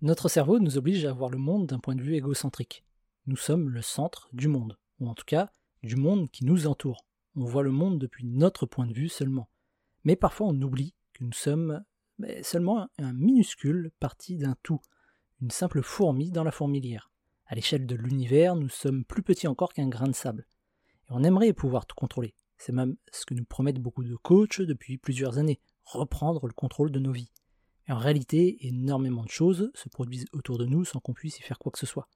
Notre cerveau nous oblige à voir le monde d'un point de vue égocentrique. Nous sommes le centre du monde, ou en tout cas du monde qui nous entoure. On voit le monde depuis notre point de vue seulement. Mais parfois on oublie que nous sommes seulement un minuscule partie d'un tout, une simple fourmi dans la fourmilière. À l'échelle de l'univers, nous sommes plus petits encore qu'un grain de sable. Et on aimerait pouvoir tout contrôler. C'est même ce que nous promettent beaucoup de coachs depuis plusieurs années, reprendre le contrôle de nos vies. En réalité, énormément de choses se produisent autour de nous sans qu'on puisse y faire quoi que ce soit.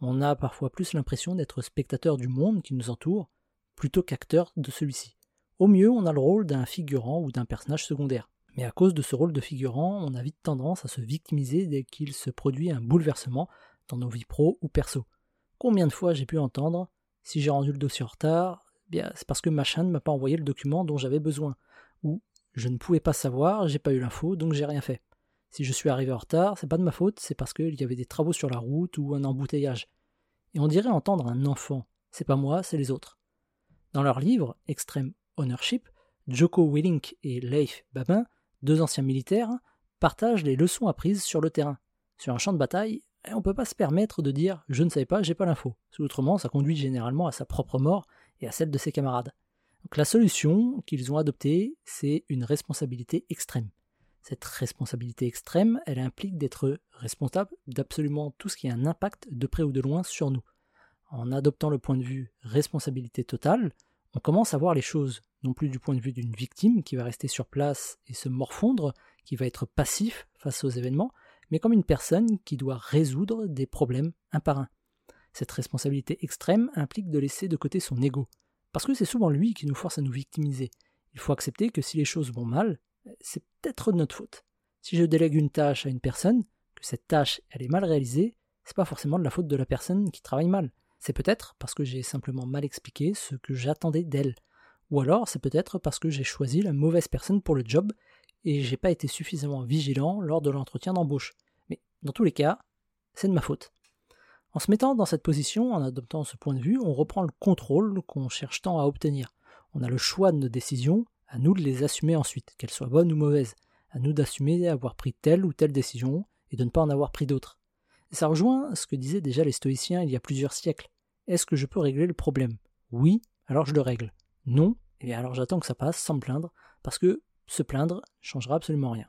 On a parfois plus l'impression d'être spectateur du monde qui nous entoure, plutôt qu'acteur de celui-ci. Au mieux, on a le rôle d'un figurant ou d'un personnage secondaire. Mais à cause de ce rôle de figurant, on a vite tendance à se victimiser dès qu'il se produit un bouleversement dans nos vies pro ou perso. Combien de fois j'ai pu entendre si j'ai rendu le dossier en retard, bien c'est parce que machin ne m'a pas envoyé le document dont j'avais besoin, je ne pouvais pas savoir, j'ai pas eu l'info, donc j'ai rien fait. Si je suis arrivé en retard, c'est pas de ma faute, c'est parce qu'il y avait des travaux sur la route ou un embouteillage. Et on dirait entendre un enfant. C'est pas moi, c'est les autres. Dans leur livre Extreme Ownership, Joko Willink et Leif Babin, deux anciens militaires, partagent les leçons apprises sur le terrain. Sur un champ de bataille, on ne peut pas se permettre de dire je ne savais pas, j'ai pas l'info. Autrement, ça conduit généralement à sa propre mort et à celle de ses camarades. La solution qu'ils ont adoptée, c'est une responsabilité extrême. Cette responsabilité extrême, elle implique d'être responsable d'absolument tout ce qui a un impact de près ou de loin sur nous. En adoptant le point de vue responsabilité totale, on commence à voir les choses, non plus du point de vue d'une victime qui va rester sur place et se morfondre, qui va être passif face aux événements, mais comme une personne qui doit résoudre des problèmes un par un. Cette responsabilité extrême implique de laisser de côté son ego, parce que c'est souvent lui qui nous force à nous victimiser. Il faut accepter que si les choses vont mal, c'est peut-être de notre faute. Si je délègue une tâche à une personne, que cette tâche elle est mal réalisée, c'est pas forcément de la faute de la personne qui travaille mal. C'est peut-être parce que j'ai simplement mal expliqué ce que j'attendais d'elle. Ou alors c'est peut-être parce que j'ai choisi la mauvaise personne pour le job et j'ai pas été suffisamment vigilant lors de l'entretien d'embauche. Mais dans tous les cas, c'est de ma faute. En se mettant dans cette position, en adoptant ce point de vue, on reprend le contrôle qu'on cherche tant à obtenir. On a le choix de nos décisions, à nous de les assumer ensuite, qu'elles soient bonnes ou mauvaises, à nous d'assumer avoir pris telle ou telle décision et de ne pas en avoir pris d'autres. Ça rejoint ce que disaient déjà les stoïciens il y a plusieurs siècles. Est-ce que je peux régler le problème? Oui, alors je le règle. Non, et eh alors j'attends que ça passe sans me plaindre, parce que se plaindre changera absolument rien.